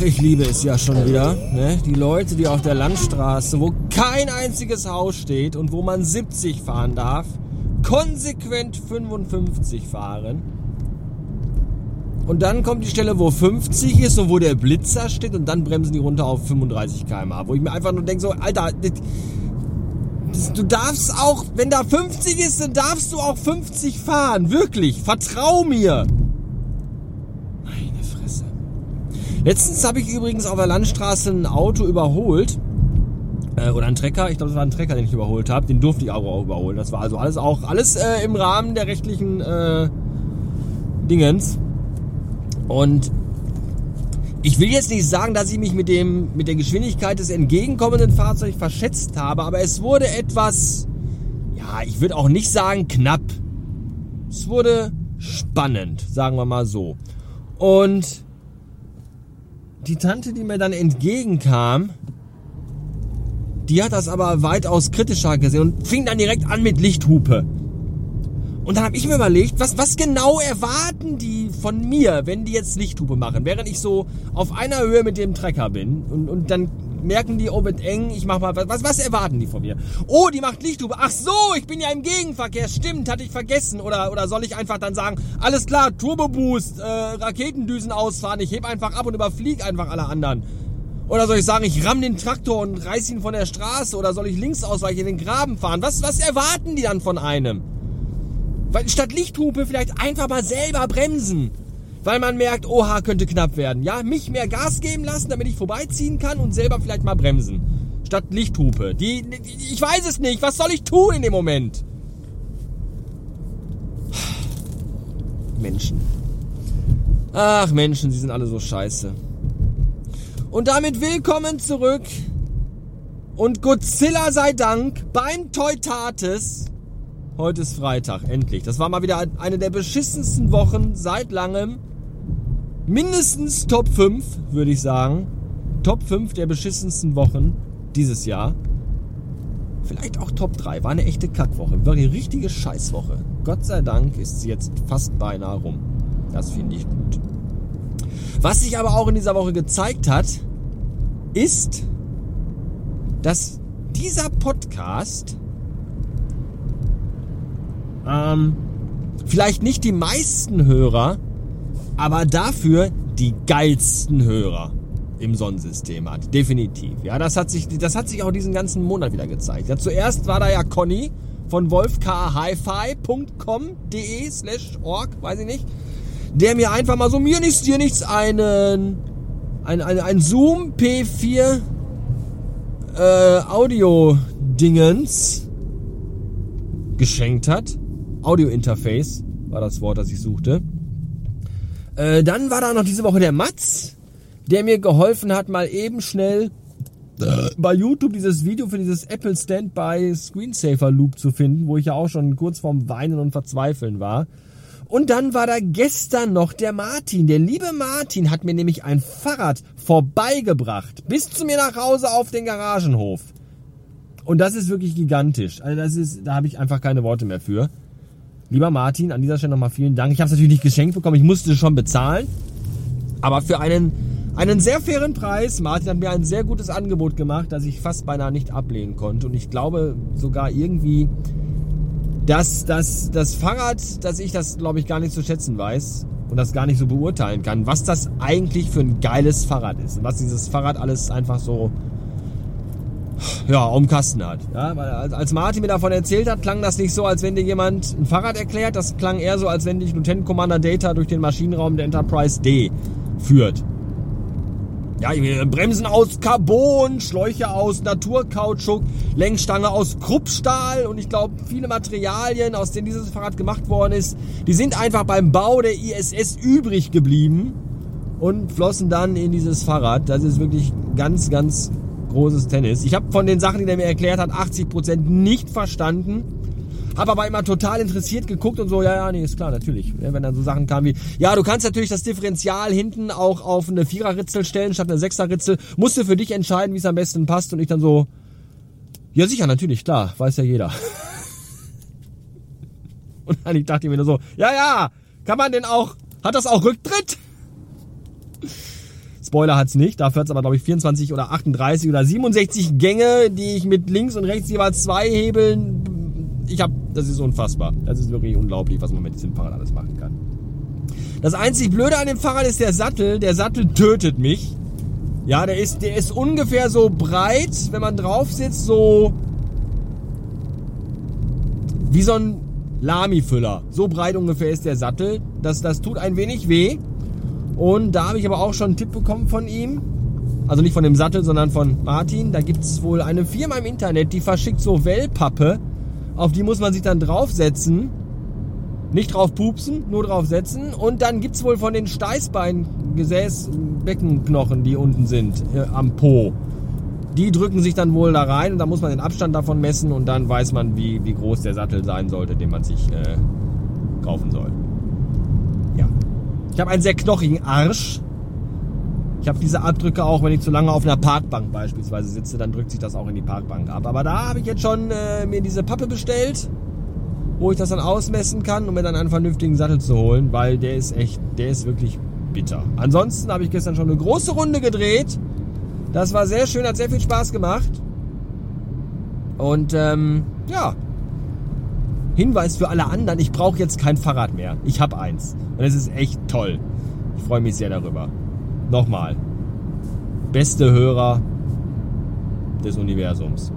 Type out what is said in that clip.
ich liebe es ja schon wieder. Ne? Die Leute, die auf der Landstraße, wo kein einziges Haus steht und wo man 70 fahren darf, konsequent 55 fahren. Und dann kommt die Stelle, wo 50 ist und wo der Blitzer steht und dann bremsen die runter auf 35 km/h. Wo ich mir einfach nur denke, so, Alter, du darfst auch, wenn da 50 ist, dann darfst du auch 50 fahren. Wirklich, vertrau mir. Letztens habe ich übrigens auf der Landstraße ein Auto überholt. Äh, oder ein Trecker, ich glaube, das war ein Trecker, den ich überholt habe. Den durfte ich auch überholen. Das war also alles auch, alles äh, im Rahmen der rechtlichen äh, Dingens. Und ich will jetzt nicht sagen, dass ich mich mit, dem, mit der Geschwindigkeit des entgegenkommenden Fahrzeugs verschätzt habe, aber es wurde etwas, ja, ich würde auch nicht sagen knapp. Es wurde spannend, sagen wir mal so. Und die Tante, die mir dann entgegenkam, die hat das aber weitaus kritischer gesehen und fing dann direkt an mit Lichthupe. Und dann habe ich mir überlegt, was, was genau erwarten die von mir, wenn die jetzt Lichthupe machen, während ich so auf einer Höhe mit dem Trecker bin und, und dann merken die, oh, wird eng, ich mach mal, was, was erwarten die von mir? Oh, die macht Lichthupe. Ach so, ich bin ja im Gegenverkehr. Stimmt, hatte ich vergessen. Oder, oder soll ich einfach dann sagen, alles klar, Turbo Boost, äh, Raketendüsen ausfahren, ich heb einfach ab und überflieg einfach alle anderen. Oder soll ich sagen, ich ramm den Traktor und reiß ihn von der Straße? Oder soll ich links ausweichen, in den Graben fahren? Was, was erwarten die dann von einem? Weil statt Lichthupe vielleicht einfach mal selber bremsen. Weil man merkt, oha, könnte knapp werden. Ja, mich mehr Gas geben lassen, damit ich vorbeiziehen kann und selber vielleicht mal bremsen. Statt Lichthupe. Die, die ich weiß es nicht. Was soll ich tun in dem Moment? Menschen. Ach Menschen, sie sind alle so scheiße. Und damit willkommen zurück. Und Godzilla sei Dank beim Teutates Heute ist Freitag, endlich. Das war mal wieder eine der beschissensten Wochen seit langem. Mindestens Top 5, würde ich sagen. Top 5 der beschissensten Wochen dieses Jahr. Vielleicht auch Top 3. War eine echte Kackwoche. War eine richtige Scheißwoche. Gott sei Dank ist sie jetzt fast beinahe rum. Das finde ich gut. Was sich aber auch in dieser Woche gezeigt hat, ist, dass dieser Podcast ähm, vielleicht nicht die meisten Hörer, aber dafür die geilsten Hörer im Sonnensystem hat. Definitiv. Ja, das hat sich, das hat sich auch diesen ganzen Monat wieder gezeigt. Ja, zuerst war da ja Conny von wolfkhifi.com.de slash org, weiß ich nicht, der mir einfach mal so mir nichts, dir nichts einen, ein, ein, ein Zoom P4 äh, Audio Dingens geschenkt hat. Audio-Interface war das Wort, das ich suchte. Äh, dann war da noch diese Woche der Mats, der mir geholfen hat, mal eben schnell bei YouTube dieses Video für dieses Apple Standby Screensaver Loop zu finden, wo ich ja auch schon kurz vorm Weinen und Verzweifeln war. Und dann war da gestern noch der Martin. Der liebe Martin hat mir nämlich ein Fahrrad vorbeigebracht. Bis zu mir nach Hause auf den Garagenhof. Und das ist wirklich gigantisch. Also das ist, da habe ich einfach keine Worte mehr für. Lieber Martin, an dieser Stelle nochmal vielen Dank. Ich habe es natürlich nicht geschenkt bekommen, ich musste schon bezahlen. Aber für einen, einen sehr fairen Preis. Martin hat mir ein sehr gutes Angebot gemacht, das ich fast beinahe nicht ablehnen konnte. Und ich glaube sogar irgendwie, dass, dass das Fahrrad, dass ich das, glaube ich, gar nicht zu schätzen weiß und das gar nicht so beurteilen kann, was das eigentlich für ein geiles Fahrrad ist. Und was dieses Fahrrad alles einfach so ja, um Kasten hat. Ja, als Martin mir davon erzählt hat, klang das nicht so, als wenn dir jemand ein Fahrrad erklärt. Das klang eher so, als wenn dich Lieutenant Commander Data durch den Maschinenraum der Enterprise D führt. Ja, Bremsen aus Carbon, Schläuche aus Naturkautschuk, Lenkstange aus Kruppstahl und ich glaube viele Materialien, aus denen dieses Fahrrad gemacht worden ist, die sind einfach beim Bau der ISS übrig geblieben und flossen dann in dieses Fahrrad. Das ist wirklich ganz, ganz großes Tennis. Ich habe von den Sachen, die er mir erklärt hat, 80% nicht verstanden. Habe aber immer total interessiert geguckt und so, ja, ja, nee, ist klar, natürlich. Wenn dann so Sachen kamen wie, ja, du kannst natürlich das Differential hinten auch auf eine Viererritzel stellen statt eine Sechserritzel. Musst du für dich entscheiden, wie es am besten passt. Und ich dann so, ja sicher, natürlich, klar, weiß ja jeder. und dann dachte ich mir nur so, ja, ja, kann man denn auch, hat das auch Rücktritt? Spoiler hat's nicht. Dafür hat's aber, glaube ich, 24 oder 38 oder 67 Gänge, die ich mit links und rechts jeweils zwei Hebeln. Ich habe, das ist unfassbar. Das ist wirklich unglaublich, was man mit diesem Fahrrad alles machen kann. Das einzig Blöde an dem Fahrrad ist der Sattel. Der Sattel tötet mich. Ja, der ist, der ist ungefähr so breit, wenn man drauf sitzt, so wie so ein Lami-Füller. So breit ungefähr ist der Sattel. Das, das tut ein wenig weh. Und da habe ich aber auch schon einen Tipp bekommen von ihm. Also nicht von dem Sattel, sondern von Martin. Da gibt es wohl eine Firma im Internet, die verschickt so Wellpappe. Auf die muss man sich dann draufsetzen nicht drauf pupsen, nur drauf setzen. Und dann gibt es wohl von den Steißbein, Gesäß, Beckenknochen, die unten sind, äh, am Po. Die drücken sich dann wohl da rein und da muss man den Abstand davon messen und dann weiß man, wie, wie groß der Sattel sein sollte, den man sich äh, kaufen soll. Ich habe einen sehr knochigen Arsch. Ich habe diese Abdrücke auch, wenn ich zu lange auf einer Parkbank beispielsweise sitze, dann drückt sich das auch in die Parkbank ab. Aber da habe ich jetzt schon äh, mir diese Pappe bestellt wo ich das dann ausmessen kann, um mir dann einen vernünftigen Sattel zu holen, weil der ist echt, der ist wirklich bitter. Ansonsten habe ich gestern schon eine große Runde gedreht. Das war sehr schön, hat sehr viel Spaß gemacht. Und ähm, ja, Hinweis für alle anderen, ich brauche jetzt kein Fahrrad mehr. Ich habe eins. Und es ist echt toll. Ich freue mich sehr darüber. Nochmal. Beste Hörer des Universums.